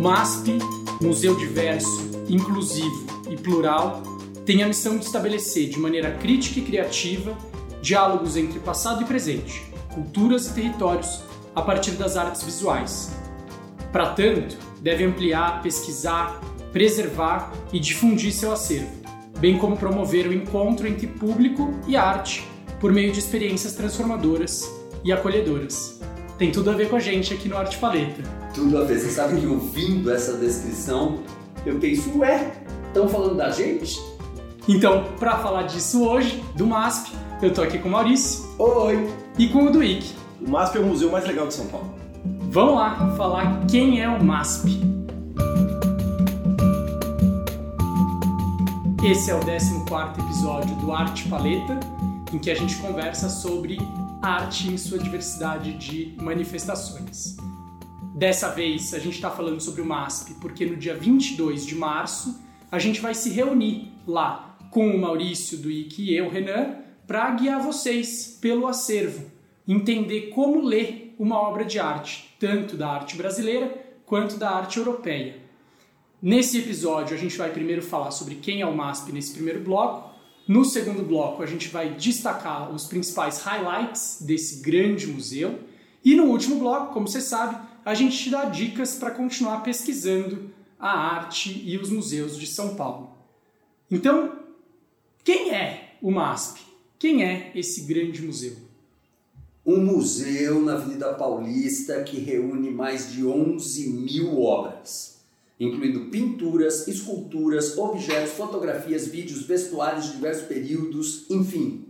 MASP, Museu Diverso, Inclusivo e Plural, tem a missão de estabelecer de maneira crítica e criativa diálogos entre passado e presente, culturas e territórios a partir das artes visuais. Para tanto, deve ampliar, pesquisar, preservar e difundir seu acervo, bem como promover o encontro entre público e arte por meio de experiências transformadoras e acolhedoras. Tem tudo a ver com a gente aqui no Arte Paleta. Tudo a ver. Você sabe que ouvindo essa descrição, eu penso, ué, estão falando da gente? Então, para falar disso hoje, do MASP, eu tô aqui com o Maurício. Oi! E com o Duíque. O MASP é o museu mais legal de São Paulo. Vamos lá falar quem é o MASP. Esse é o 14 episódio do Arte Paleta, em que a gente conversa sobre arte em sua diversidade de manifestações. Dessa vez a gente está falando sobre o MASP porque no dia 22 de março a gente vai se reunir lá com o Maurício, do IC e eu, Renan, para guiar vocês pelo acervo, entender como ler uma obra de arte, tanto da arte brasileira quanto da arte europeia. Nesse episódio a gente vai primeiro falar sobre quem é o MASP nesse primeiro bloco, no segundo bloco, a gente vai destacar os principais highlights desse grande museu. E no último bloco, como você sabe, a gente te dá dicas para continuar pesquisando a arte e os museus de São Paulo. Então, quem é o MASP? Quem é esse grande museu? Um museu na Avenida Paulista que reúne mais de 11 mil obras incluindo pinturas, esculturas, objetos, fotografias, vídeos, vestuários de diversos períodos, enfim.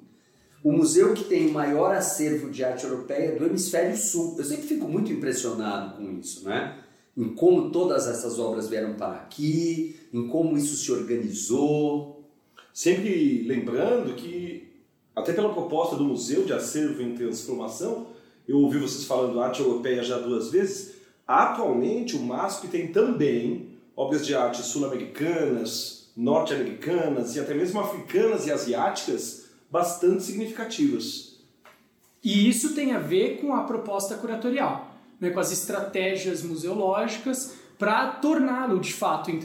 O museu que tem o maior acervo de arte europeia do hemisfério sul. Eu sempre fico muito impressionado com isso, né? Em como todas essas obras vieram para aqui, em como isso se organizou. Sempre lembrando que, até pela proposta do Museu de Acervo em Transformação, eu ouvi vocês falando arte europeia já duas vezes, Atualmente, o MASP tem também obras de arte sul-americanas, norte-americanas e até mesmo africanas e asiáticas bastante significativas. E isso tem a ver com a proposta curatorial, né, com as estratégias museológicas para torná-lo de fato em,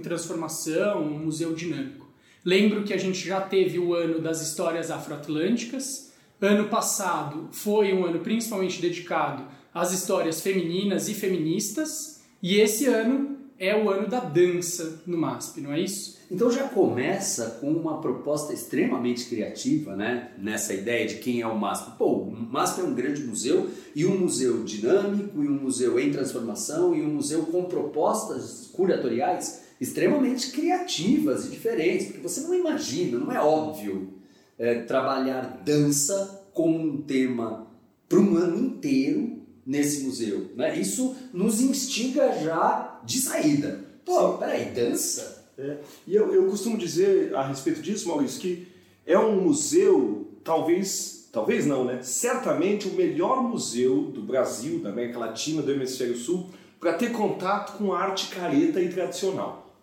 transformação, um museu dinâmico. Lembro que a gente já teve o ano das histórias afroatlânticas. Ano passado foi um ano principalmente dedicado as histórias femininas e feministas, e esse ano é o ano da dança no MASP, não é isso? Então já começa com uma proposta extremamente criativa, né? Nessa ideia de quem é o MASP. Pô, o MASP é um grande museu e um museu dinâmico, e um museu em transformação, e um museu com propostas curatoriais extremamente criativas e diferentes, porque você não imagina, não é óbvio é, trabalhar dança como um tema para um ano inteiro nesse museu. Né? Isso nos instiga já de saída. Pô, peraí, dança? É. E eu, eu costumo dizer a respeito disso, Maurício, que é um museu, talvez, talvez não, né? Certamente o melhor museu do Brasil, da América Latina, do Hemisfério Sul, para ter contato com arte careta e tradicional.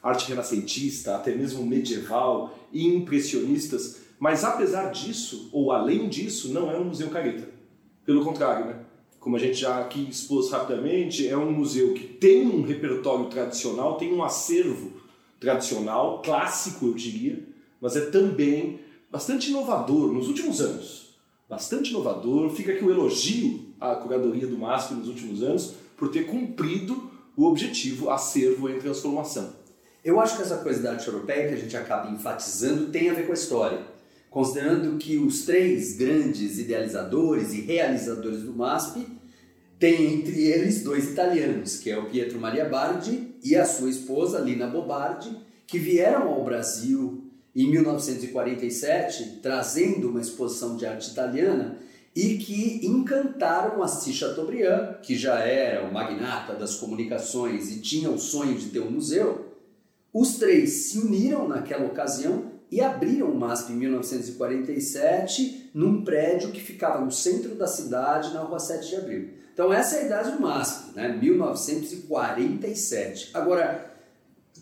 Arte renascentista, até mesmo medieval e impressionistas. Mas apesar disso, ou além disso, não é um museu careta. Pelo contrário, né? como a gente já aqui expôs rapidamente, é um museu que tem um repertório tradicional, tem um acervo tradicional, clássico eu diria, mas é também bastante inovador nos últimos anos. Bastante inovador, fica aqui o elogio à curadoria do MASP nos últimos anos por ter cumprido o objetivo acervo em transformação. Eu acho que essa coisa da arte europeia que a gente acaba enfatizando tem a ver com a história considerando que os três grandes idealizadores e realizadores do MASP têm entre eles dois italianos, que é o Pietro Maria Bardi e a sua esposa Lina Bobardi, que vieram ao Brasil em 1947 trazendo uma exposição de arte italiana e que encantaram Assis Chateaubriand, que já era o magnata das comunicações e tinha o sonho de ter um museu. Os três se uniram naquela ocasião e abriram o MASP em 1947 num prédio que ficava no centro da cidade, na rua 7 de abril. Então essa é a idade MASP, né? 1947. Agora,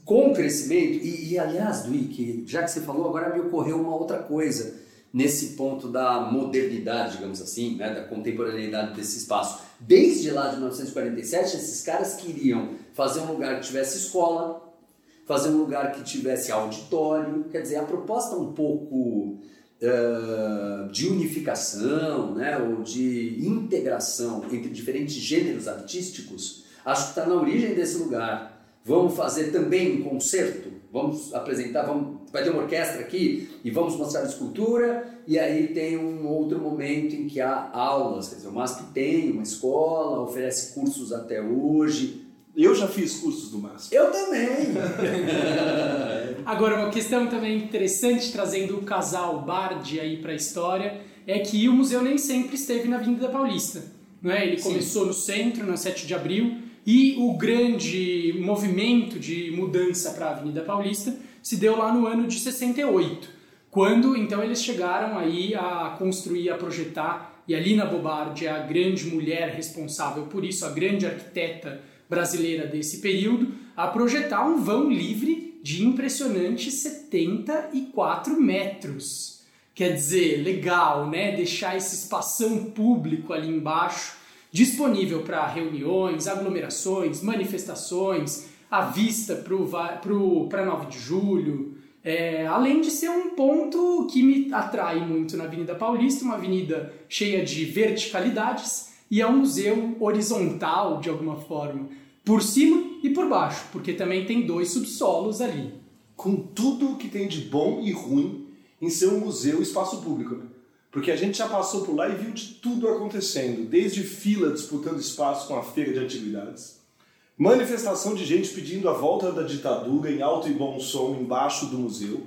com o crescimento, e, e aliás, Duíque, já que você falou, agora me ocorreu uma outra coisa nesse ponto da modernidade, digamos assim, né? da contemporaneidade desse espaço. Desde lá de 1947, esses caras queriam fazer um lugar que tivesse escola, fazer um lugar que tivesse auditório. Quer dizer, a proposta um pouco de unificação, né, ou de integração entre diferentes gêneros artísticos, acho que está na origem desse lugar. Vamos fazer também um concerto, vamos apresentar, vamos, vai ter uma orquestra aqui e vamos mostrar escultura, e aí tem um outro momento em que há aulas, quer dizer, o MASP tem uma escola, oferece cursos até hoje, eu já fiz cursos do MASP. Eu também! Agora, uma questão também interessante, trazendo o casal Bardi aí para a história, é que o museu nem sempre esteve na Avenida Paulista. Não é? Ele Sim. começou no centro, na 7 de abril, e o grande movimento de mudança para a Avenida Paulista se deu lá no ano de 68, quando então eles chegaram aí a construir, a projetar, e a Lina Bobardi é a grande mulher responsável por isso, a grande arquiteta brasileira desse período, a projetar um vão livre de impressionantes 74 metros. Quer dizer, legal, né? Deixar esse espação público ali embaixo disponível para reuniões, aglomerações, manifestações, à vista para 9 de julho. É, além de ser um ponto que me atrai muito na Avenida Paulista, uma avenida cheia de verticalidades e é um museu horizontal de alguma forma por cima e por baixo, porque também tem dois subsolos ali. Com tudo que tem de bom e ruim em ser um museu espaço público, né? Porque a gente já passou por lá e viu de tudo acontecendo, desde fila disputando espaço com a feira de antiguidades, manifestação de gente pedindo a volta da ditadura em alto e bom som embaixo do museu,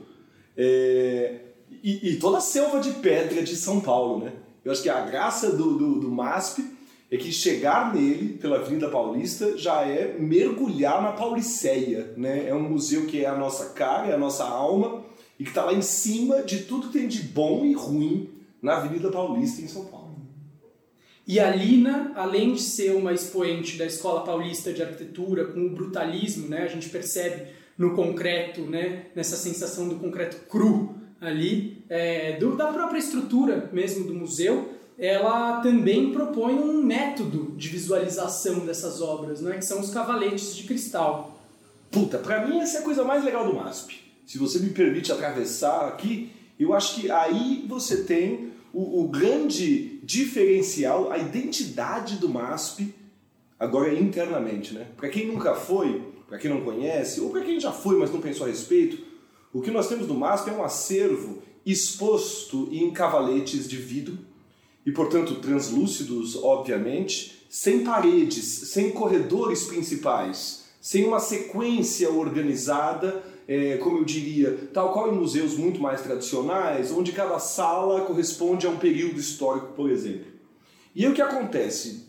é... e, e, toda a selva de pedra de São Paulo, né? Eu acho que a graça do, do, do MASP é que chegar nele, pela Avenida Paulista, já é mergulhar na Pauliceia. Né? É um museu que é a nossa cara, é a nossa alma, e que está lá em cima de tudo que tem de bom e ruim na Avenida Paulista, em São Paulo. E a Lina, além de ser uma expoente da Escola Paulista de Arquitetura, com o brutalismo, né? a gente percebe no concreto, né? nessa sensação do concreto cru ali, é, do, da própria estrutura mesmo do museu, ela também propõe um método de visualização dessas obras, né, que são os cavaletes de cristal. Puta, para mim essa é a coisa mais legal do MASP. Se você me permite atravessar aqui, eu acho que aí você tem o, o grande diferencial, a identidade do MASP, agora internamente, né? Para quem nunca foi, para quem não conhece, ou para quem já foi, mas não pensou a respeito, o que nós temos do MASP é um acervo exposto em cavaletes de vidro e, portanto, translúcidos, obviamente, sem paredes, sem corredores principais, sem uma sequência organizada, é, como eu diria, tal qual em museus muito mais tradicionais, onde cada sala corresponde a um período histórico, por exemplo. E aí o que acontece?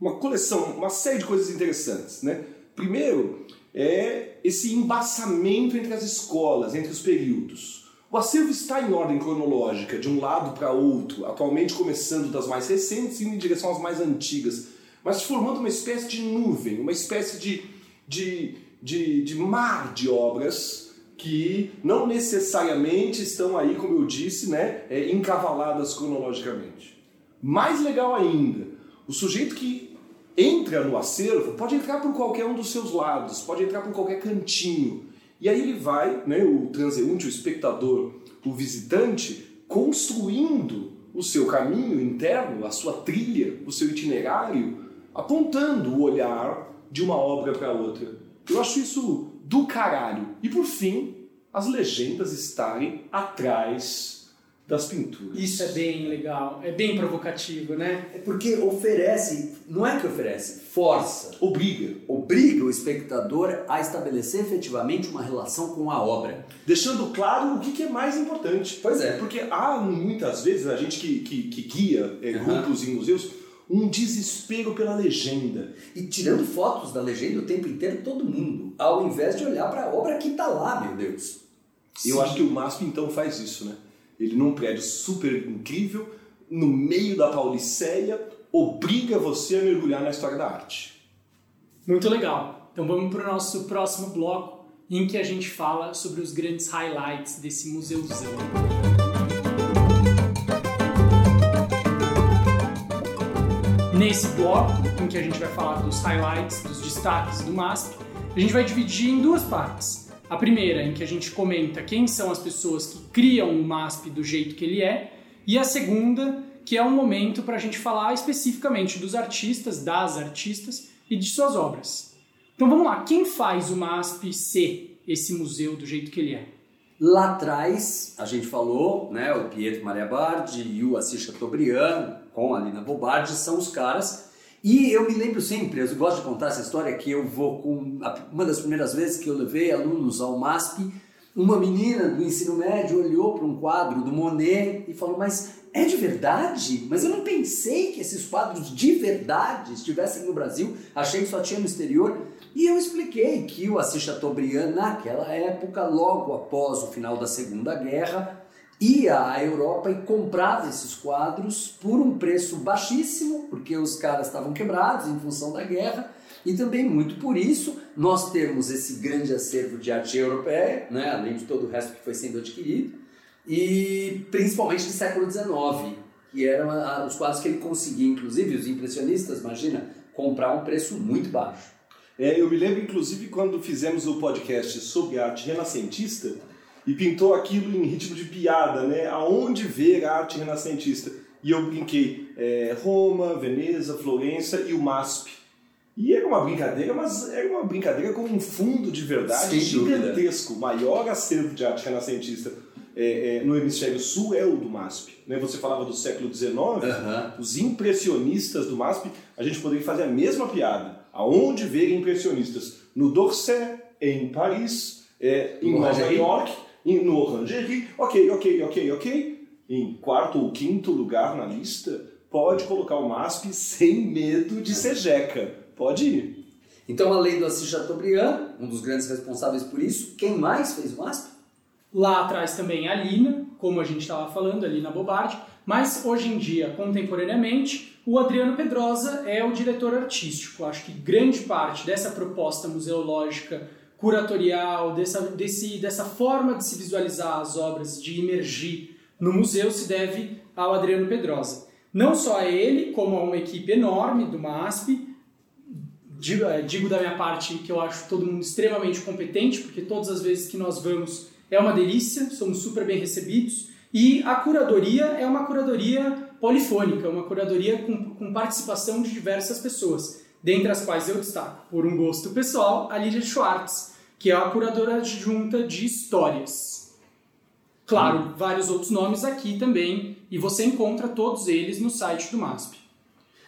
Uma coleção, uma série de coisas interessantes. Né? Primeiro, é esse embaçamento entre as escolas, entre os períodos. O acervo está em ordem cronológica, de um lado para outro, atualmente começando das mais recentes e indo em direção às mais antigas, mas formando uma espécie de nuvem, uma espécie de, de, de, de mar de obras que não necessariamente estão aí, como eu disse, né, é, encavaladas cronologicamente. Mais legal ainda, o sujeito que entra no acervo pode entrar por qualquer um dos seus lados, pode entrar por qualquer cantinho. E aí ele vai, né, o transeunte, o espectador, o visitante, construindo o seu caminho interno, a sua trilha, o seu itinerário, apontando o olhar de uma obra para outra. Eu acho isso do caralho. E por fim, as legendas estarem atrás das pinturas. Isso é bem legal, é bem provocativo, né? É porque oferece, não é que oferece, força. Obriga. Obriga o espectador a estabelecer efetivamente uma relação com a obra. Deixando claro o que, é mais importante. Pois é. Porque há muitas vezes a gente que, que, que guia é, uhum. grupos em museus um desespero pela legenda. E tirando fotos da legenda o tempo inteiro, todo mundo, ao invés de olhar para a obra que está lá, meu Deus. Eu acho que o MASP então faz isso, né? Ele num prédio super incrível, no meio da Pauliceia, obriga você a mergulhar na história da arte. Muito legal. Então vamos para o nosso próximo bloco, em que a gente fala sobre os grandes highlights desse museuzão. nesse bloco, em que a gente vai falar dos highlights, dos destaques do MASP, a gente vai dividir em duas partes. A primeira, em que a gente comenta quem são as pessoas que criam o MASP do jeito que ele é, e a segunda, que é um momento para a gente falar especificamente dos artistas, das artistas e de suas obras. Então vamos lá, quem faz o MASP ser esse museu do jeito que ele é? Lá atrás, a gente falou, né, o Pietro Maria Bardi e o Assis Chateaubriand, com a Lina Bobardi, são os caras. E eu me lembro sempre, eu gosto de contar essa história, que eu vou com... Uma das primeiras vezes que eu levei alunos ao MASP, uma menina do ensino médio olhou para um quadro do Monet e falou, mas é de verdade? Mas eu não pensei que esses quadros de verdade estivessem no Brasil, achei que só tinha no exterior. E eu expliquei que o Assis Chateaubriand, naquela época, logo após o final da Segunda Guerra, ia à Europa e comprava esses quadros por um preço baixíssimo, porque os caras estavam quebrados em função da guerra, e também muito por isso nós temos esse grande acervo de arte europeia, né, além de todo o resto que foi sendo adquirido, e principalmente do século XIX, que eram os quadros que ele conseguia, inclusive os impressionistas, imagina, comprar um preço muito baixo. É, eu me lembro, inclusive, quando fizemos o podcast sobre arte renascentista e pintou aquilo em ritmo de piada, né? Aonde ver a arte renascentista? E eu brinquei é, Roma, Veneza, Florença e o MASP. E era uma brincadeira, mas era uma brincadeira com um fundo de verdade Sem gigantesco. O maior acervo de arte renascentista é, é, no hemisfério sul é o do MASP. Né? Você falava do século XIX, os impressionistas do MASP, a gente poderia fazer a mesma piada aonde ver impressionistas? No Dorset, em Paris, é, em Nova York, no Orangerie. Ok, ok, ok, ok. Em quarto ou quinto lugar na lista, pode colocar o MASP sem medo de ser jeca. Pode ir. Então, além do Assis Chateaubriand, um dos grandes responsáveis por isso, quem mais fez o MASP? Lá atrás também a Lina, como a gente estava falando, a Lina Bobardi, mas hoje em dia, contemporaneamente, o Adriano Pedrosa é o diretor artístico. Acho que grande parte dessa proposta museológica, curatorial, dessa, desse, dessa forma de se visualizar as obras, de emergir no museu, se deve ao Adriano Pedrosa. Não só a ele, como a uma equipe enorme do MASP. Digo, é, digo da minha parte que eu acho todo mundo extremamente competente, porque todas as vezes que nós vamos é uma delícia, somos super bem recebidos. E a curadoria é uma curadoria polifônica, uma curadoria com, com participação de diversas pessoas, dentre as quais eu destaco, por um gosto pessoal, a Lídia Schwartz, que é a curadora adjunta de histórias. Claro, hum. vários outros nomes aqui também, e você encontra todos eles no site do MASP.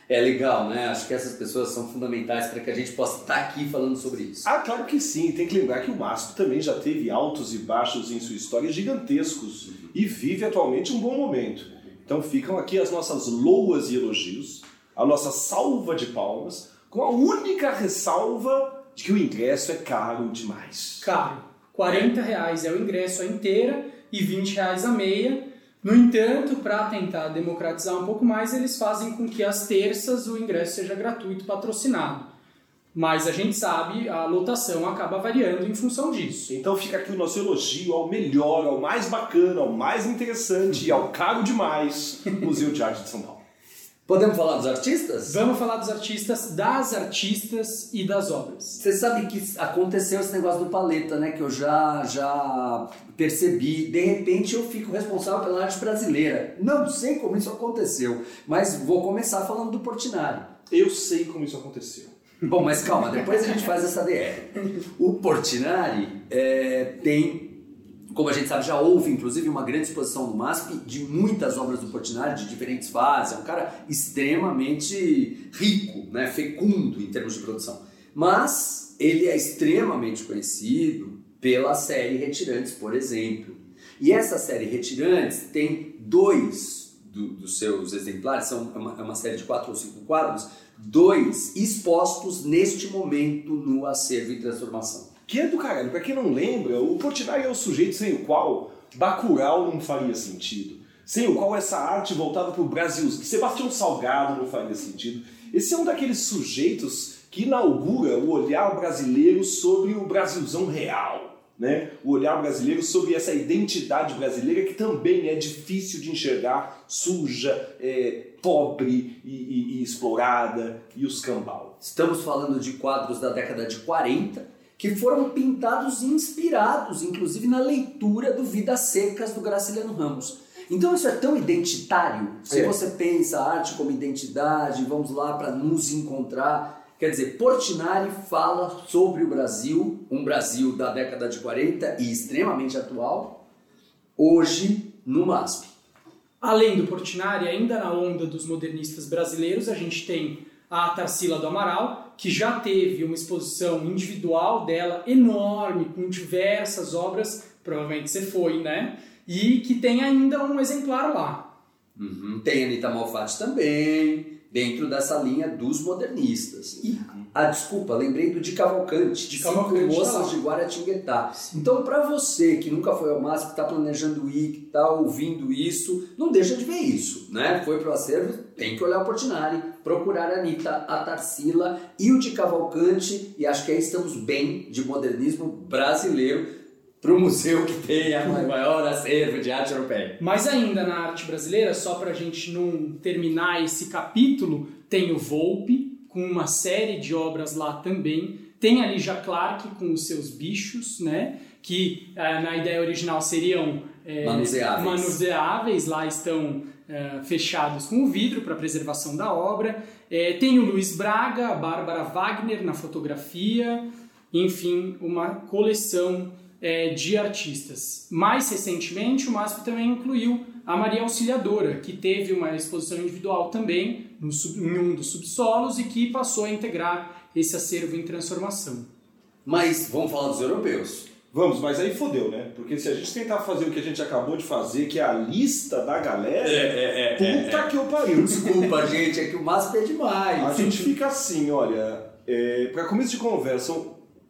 É legal, né? Acho que essas pessoas são fundamentais para que a gente possa estar aqui falando sobre isso. Ah, claro que sim. Tem que lembrar que o MASP também já teve altos e baixos em sua história gigantescos e vive atualmente um bom momento. Então ficam aqui as nossas loas e elogios, a nossa salva de palmas, com a única ressalva de que o ingresso é caro demais. Caro. 40 reais é o ingresso a inteira e 20 reais a meia. No entanto, para tentar democratizar um pouco mais, eles fazem com que às terças o ingresso seja gratuito patrocinado. Mas a gente sabe, a lotação acaba variando em função disso. Então fica aqui o nosso elogio ao melhor, ao mais bacana, ao mais interessante e ao caro demais Museu de Arte de São Paulo. Podemos falar dos artistas? Vamos falar dos artistas, das artistas e das obras. Você sabe que aconteceu esse negócio do paleta, né? Que eu já, já percebi. De repente eu fico responsável pela arte brasileira. Não sei como isso aconteceu, mas vou começar falando do Portinari. Eu sei como isso aconteceu. Bom, mas calma, depois a gente faz essa DR. O Portinari é, tem, como a gente sabe, já houve inclusive uma grande exposição no MASP de muitas obras do Portinari, de diferentes fases. É um cara extremamente rico, né, fecundo em termos de produção. Mas ele é extremamente conhecido pela série Retirantes, por exemplo. E essa série Retirantes tem dois do, dos seus exemplares, são é uma, é uma série de quatro ou cinco quadros dois expostos neste momento no acervo em transformação. Que é do caralho. Pra quem não lembra, o Portinari é o sujeito sem o qual Bacurau não faria sentido. Sem o qual essa arte voltada para o Brasil, Sebastião Salgado não faria sentido. Esse é um daqueles sujeitos que inaugura o olhar brasileiro sobre o Brasilzão real. né, o olhar brasileiro sobre essa identidade brasileira que também é difícil de enxergar, suja, é, pobre e, e, e explorada, e os cambal. Estamos falando de quadros da década de 40 que foram pintados e inspirados, inclusive na leitura do Vidas Secas do Graciliano Ramos. Então isso é tão identitário. Se É. você pensa a arte como identidade, vamos lá para nos encontrar. Quer dizer, Portinari fala sobre o Brasil, um Brasil da década de 40 e extremamente atual, hoje no MASP. Além do Portinari, ainda na onda dos modernistas brasileiros, a gente tem a Tarsila do Amaral, que já teve uma exposição individual dela enorme, com diversas obras, provavelmente você foi, né? E que tem ainda um exemplar lá. Uhum. Tem Anitta Malfatti também, dentro dessa linha dos modernistas. E, ah, desculpa, lembrei do de Cavalcante, De Cavalcante, Cinco tá Moças de Guaratinguetá. Então, para você que nunca foi ao MASP, que está planejando ir, que está ouvindo isso, não deixa de ver isso, né? Foi pro acervo, tem que olhar o Portinari, procurar a Anitta, a Tarsila e o de Cavalcante, e acho que aí estamos bem de modernismo brasileiro para o museu que tem a maior acervo de arte europeia. Mas ainda na arte brasileira, só para a gente não terminar esse capítulo, tem o Volpe, com uma série de obras lá também. Tem a Lígia Clark com os seus bichos, né? Que eh, na ideia original seriam eh, Manuseáveis. manuseáveis, lá estão eh, fechados com vidro para preservação da obra. Eh, tem o Luiz Braga, a Bárbara Wagner na fotografia, enfim, uma coleção eh, de artistas. Mais recentemente, o MASP também incluiu a Maria Auxiliadora, que teve uma exposição individual também no em um dos subsolos e que passou a integrar esse acervo em transformação. Mas vamos falar dos europeus. Vamos, mas aí fodeu, né? Porque se a gente tentar fazer o que a gente acabou de fazer, que é a lista da galera, é, puta que eu pariu. Desculpa, gente, é que o MASP é demais. A gente fica assim, olha, é, para começo de conversa,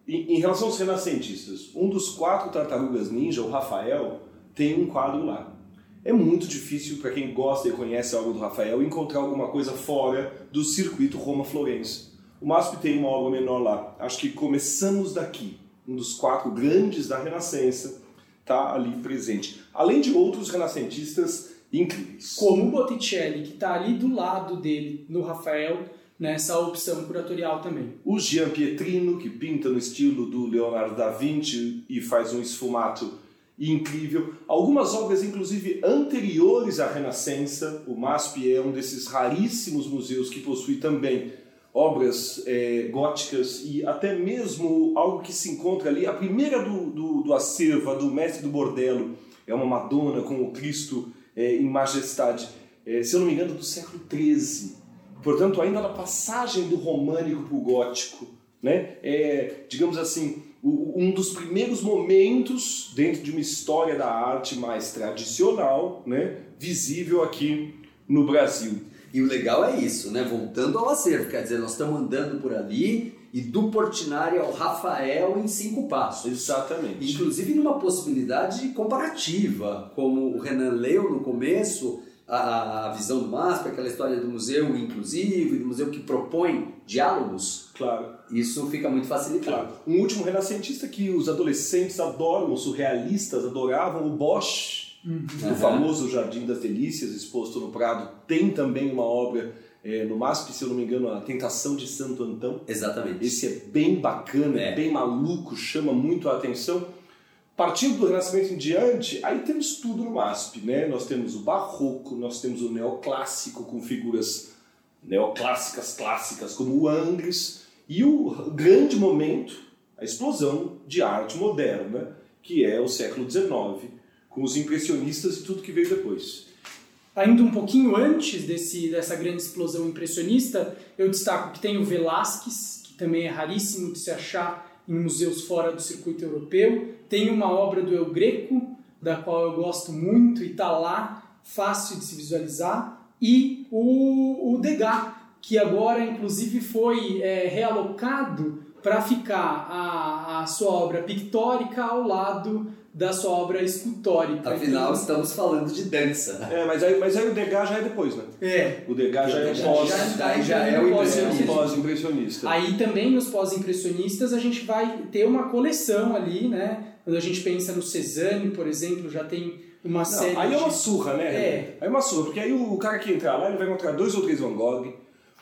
em, em relação aos renascentistas, um dos quatro tartarugas ninja, o Rafael, tem um quadro lá. É muito difícil para quem gosta e conhece a obra do Rafael encontrar alguma coisa fora do circuito Roma-Florença. O MASP tem uma obra menor lá. Acho que começamos daqui. Um dos quatro grandes da Renascença está ali presente. Além de outros renascentistas incríveis. Como o Botticelli, que está ali do lado dele, no Rafael, nessa opção curatorial também. O Gian Pietrino, que pinta no estilo do Leonardo da Vinci e faz um esfumato incrível. Algumas obras, inclusive, anteriores à Renascença. O MASP é um desses raríssimos museus que possui também obras é, góticas e até mesmo algo que se encontra ali. A primeira do, do, do acervo, do Mestre do Bordelo, é uma Madonna com o Cristo é, em majestade, é, se eu não me engano, do século XIII. Portanto, ainda na passagem do românico para o gótico, né? É, digamos assim, um dos primeiros momentos dentro de uma história da arte mais tradicional, né? visível aqui no Brasil. E o legal é isso, né? Voltando ao acervo, quer dizer, nós estamos andando por ali e do Portinari ao Rafael em cinco passos. Exatamente. Inclusive numa possibilidade comparativa, como o Renan leu no começo, a, a visão do MASP, aquela história do museu inclusivo, do museu que propõe diálogos, Claro. isso fica muito facilitado. Claro. Um último renascentista que os adolescentes adoram, os surrealistas adoravam, o Bosch, Uhum. o famoso Jardim das Delícias, exposto no Prado, tem também uma obra eh, no MASP, se eu não me engano, A Tentação de Santo Antão. Exatamente. Esse é bem bacana, É. bem maluco, chama muito a atenção. Partindo do Renascimento em diante, aí temos tudo no MASP, né? Nós temos o barroco, nós temos o neoclássico com figuras neoclássicas clássicas como o Angres e o grande momento, a explosão de arte moderna, que é o século XIX, com os impressionistas e tudo que veio depois. Ainda um pouquinho antes desse, dessa grande explosão impressionista, eu destaco que tem o Velázquez, que também é raríssimo de se achar em museus fora do circuito europeu. Tem uma obra do El Greco, da qual eu gosto muito e está lá, fácil de se visualizar. E o, o Degas, que agora inclusive foi é, realocado para ficar a, a sua obra pictórica ao lado da sua obra escultórica. Afinal, estamos falando de dança. É, mas aí, mas aí o Degas já é depois, né? É. O Degas já é pós, já- já- é o pós-impressionista. Aí também nos pós-impressionistas a gente vai ter uma coleção ali, né? Quando a gente pensa no Cezanne, por exemplo, já tem uma Não, série aí de... é uma surra, né? É. Aí é uma surra, porque aí o cara que entrar lá, ele vai encontrar dois ou três Van Gogh,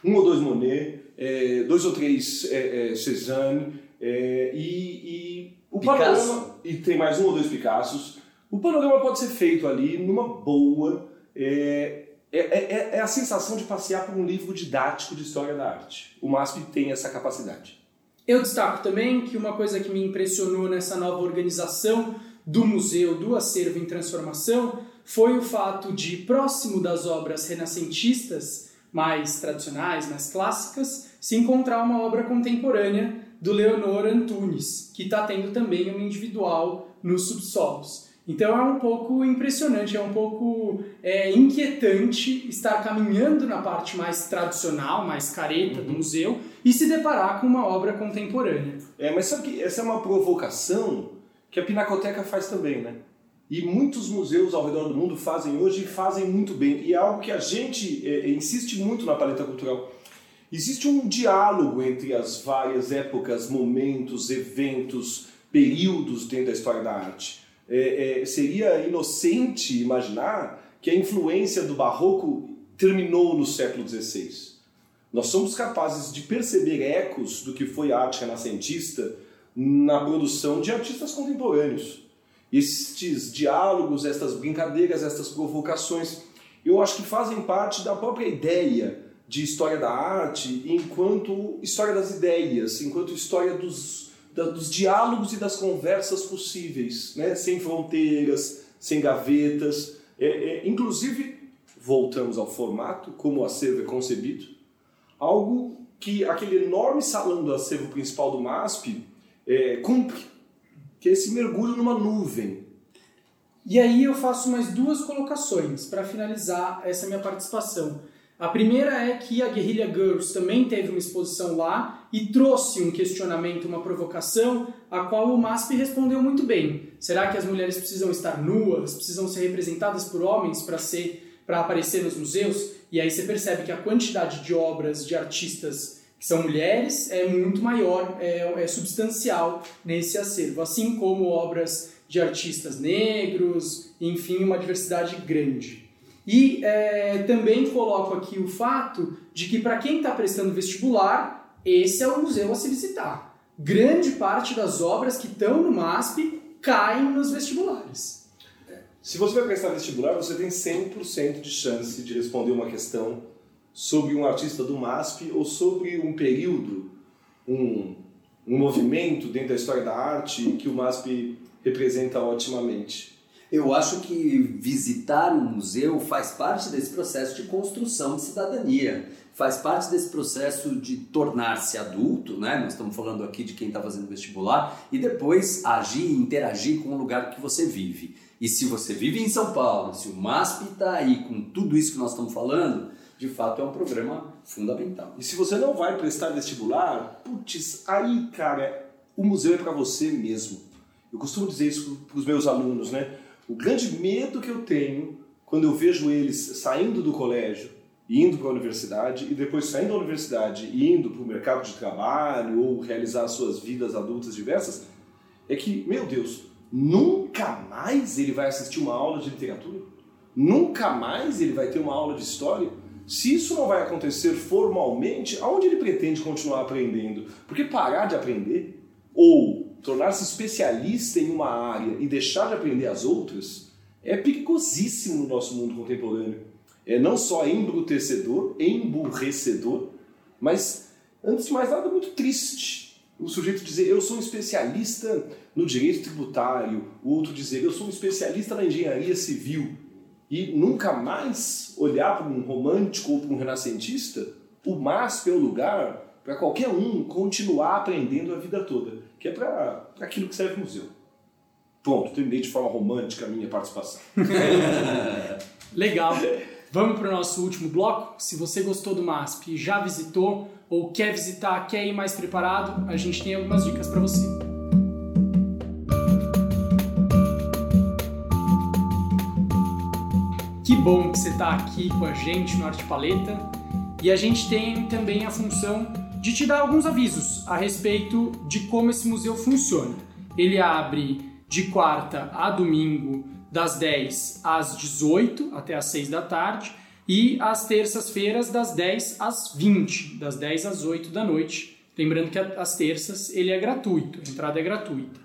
um ou dois Monet, é, dois ou três é, é, Cézanne, é, e, e o Picasso. panorama... E tem mais um ou dois Picassos. O panorama pode ser feito ali numa boa... É, é, é, é a sensação de passear por um livro didático de história da arte. O MASP tem essa capacidade. Eu destaco também que uma coisa que me impressionou nessa nova organização do museu, do acervo em transformação, foi o fato de, próximo das obras renascentistas, mais tradicionais, mais clássicas, se encontrar uma obra contemporânea do Leonor Antunes, que está tendo também uma individual nos subsolos. Então é um pouco impressionante, é um pouco é, inquietante estar caminhando na parte mais tradicional, mais careta do museu e se deparar com uma obra contemporânea. É, mas sabe que essa é uma provocação que a Pinacoteca faz também, né? E muitos museus ao redor do mundo fazem hoje e fazem muito bem. E é algo que a gente é, insiste muito na paleta cultural. Existe um diálogo entre as várias épocas, momentos, eventos, períodos dentro da história da arte. É, é, seria inocente imaginar que a influência do barroco terminou no século XVI. Nós somos capazes de perceber ecos do que foi a arte renascentista na produção de artistas contemporâneos. Estes diálogos, estas brincadeiras, estas provocações, eu acho que fazem parte da própria ideia de história da arte enquanto história das ideias, enquanto história dos, da- dos diálogos e das conversas possíveis, né? sem fronteiras, sem gavetas. É, é, inclusive, voltamos ao formato, como o acervo é concebido, algo que aquele enorme salão do acervo principal do MASP é, cumpre, que é esse mergulho numa nuvem. E aí eu faço mais duas colocações para finalizar essa minha participação. A primeira é que a Guerrilla Girls também teve uma exposição lá e trouxe um questionamento, uma provocação, a qual o MASP respondeu muito bem. Será que as mulheres precisam estar nuas, precisam ser representadas por homens para ser para aparecer nos museus? E aí você percebe que a quantidade de obras de artistas que são mulheres é muito maior, é, é substancial nesse acervo, assim como obras de artistas negros, enfim, uma diversidade grande. E é, também coloco aqui o fato de que para quem está prestando vestibular, esse é o museu a se visitar. Grande parte das obras que estão no MASP caem nos vestibulares. Se você vai prestar vestibular, você tem 100% de chance de responder uma questão sobre um artista do MASP ou sobre um período, um, um movimento dentro da história da arte que o MASP representa otimamente. Eu acho que visitar um museu faz parte desse processo de construção de cidadania, faz parte desse processo de tornar-se adulto, né? Nós estamos falando aqui de quem está fazendo vestibular e depois agir, interagir com o lugar que você vive. E se você vive em São Paulo, se o MASP está aí com tudo isso que nós estamos falando, de fato é um programa fundamental. E se você não vai prestar vestibular, putz, aí, cara, o museu é para você mesmo. Eu costumo dizer isso para os meus alunos, né? O grande medo que eu tenho quando eu vejo eles saindo do colégio e indo para a universidade e depois saindo da universidade e indo para o mercado de trabalho ou realizar suas vidas adultas diversas é que, meu Deus, nunca mais ele vai assistir uma aula de literatura? Nunca mais ele vai ter uma aula de história? Se isso não vai acontecer formalmente, aonde ele pretende continuar aprendendo? Porque parar de aprender ou tornar-se especialista em uma área e deixar de aprender as outras é perigosíssimo no nosso mundo contemporâneo. É não só embrutecedor, emburrecedor, mas, antes de mais nada, muito triste. O sujeito dizer, eu sou um especialista no direito tributário, o outro dizer, eu sou um especialista na engenharia civil, e nunca mais olhar para um romântico ou para um renascentista, o MASP é o lugar para qualquer um continuar aprendendo a vida toda, que é para aquilo que serve o museu. Pronto, terminei de forma romântica a minha participação. Legal. Vamos para o nosso último bloco. Se você gostou do MASP já visitou ou quer visitar, quer ir mais preparado, a gente tem algumas dicas para você. Que bom que você está aqui com a gente no Arte Paleta. E a gente tem também a função de te dar alguns avisos a respeito de como esse museu funciona. Ele abre de quarta a domingo, das 10 às 18 até às 6 da tarde, e às terças-feiras, das 10 às 20, das 10 às 8 da noite. Lembrando que às terças ele é gratuito, a entrada é gratuita.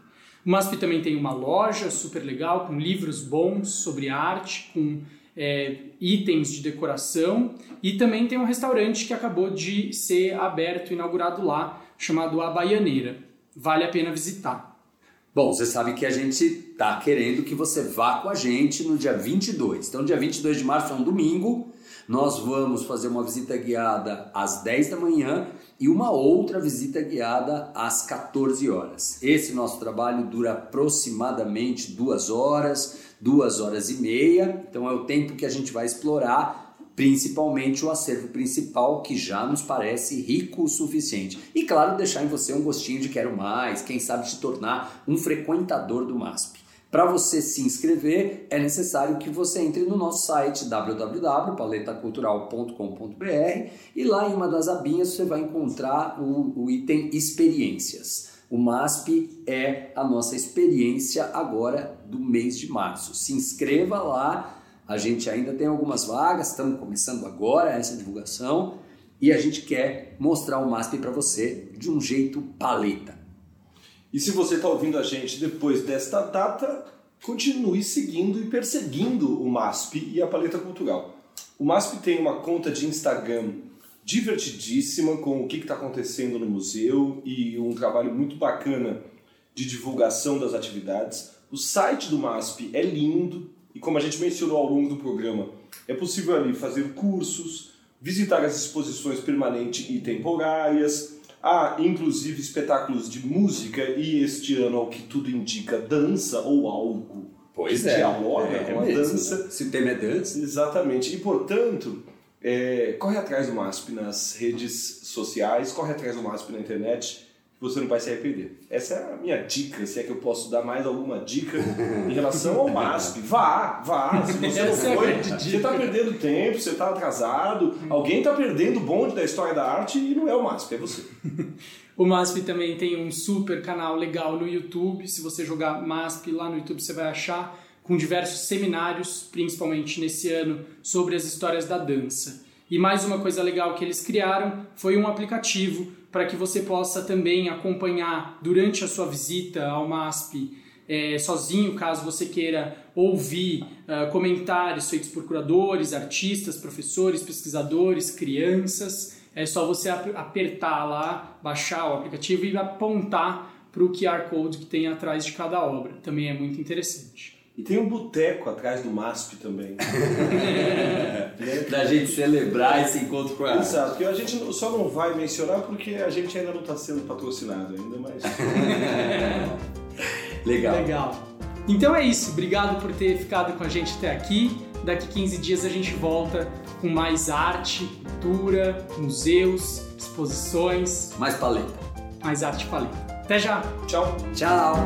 O MASP também tem uma loja super legal com livros bons sobre arte, com é, itens de decoração e também tem um restaurante que acabou de ser aberto, inaugurado lá, chamado A Baianeira. Vale a pena visitar. Bom, você sabe que a gente está querendo que você vá com a gente no dia 22. Então, dia 22 de março é um domingo. Nós vamos fazer uma visita guiada às 10 da manhã e uma outra visita guiada às 14 horas. Esse nosso trabalho dura aproximadamente duas horas, duas horas e meia. Então, é o tempo que a gente vai explorar principalmente o acervo principal que já nos parece rico o suficiente. E claro, deixar em você um gostinho de quero mais, quem sabe te tornar um frequentador do MASP. Para você se inscrever, é necessário que você entre no nosso site www.paletacultural.com.br e lá em uma das abinhas você vai encontrar o, o item experiências. O MASP é a nossa experiência agora do mês de março. Se inscreva lá, a gente ainda tem algumas vagas, estamos começando agora essa divulgação e a gente quer mostrar o MASP para você de um jeito paleta. E se você está ouvindo a gente depois desta data, continue seguindo e perseguindo o MASP e a Paleta Cultural. O MASP tem uma conta de Instagram divertidíssima com o que está acontecendo no museu e um trabalho muito bacana de divulgação das atividades. O site do MASP é lindo, e como a gente mencionou ao longo do programa, é possível ali fazer cursos, visitar as exposições permanentes e temporárias, há inclusive espetáculos de música e este ano, ao que tudo indica, dança ou algo pois que é, dialoga é, com a mesmo, dança. Se o tema é dança. Exatamente. E, portanto, é, corre atrás do MASP nas redes sociais, corre atrás do MASP na internet você não vai se arrepender. Essa é a minha dica, se é que eu posso dar mais alguma dica em relação ao MASP. Vá, vá. Se você não foi, você está perdendo tempo, você está atrasado, alguém está perdendo o bonde da história da arte e não é o MASP, é você. O MASP também tem um super canal legal no YouTube. Se você jogar MASP lá no YouTube, você vai achar com diversos seminários, principalmente nesse ano, sobre as histórias da dança. E mais uma coisa legal que eles criaram foi um aplicativo para que você possa também acompanhar durante a sua visita ao MASP é, sozinho, caso você queira ouvir uh, comentários feitos por curadores, artistas, professores, pesquisadores, crianças. É só você ap apertar lá, baixar o aplicativo e apontar para o QR Code que tem atrás de cada obra. Também é muito interessante. E tem um boteco atrás do MASP também. Pra gente celebrar esse encontro com a arte. Exato, que a gente só não vai mencionar porque a gente ainda não está sendo patrocinado ainda, mas... Legal. Legal. Então é isso. Obrigado por ter ficado com a gente até aqui. Daqui 15 dias a gente volta com mais arte, cultura, museus, exposições, Mais paleta. mais arte paleta. Até já! Tchau! Tchau.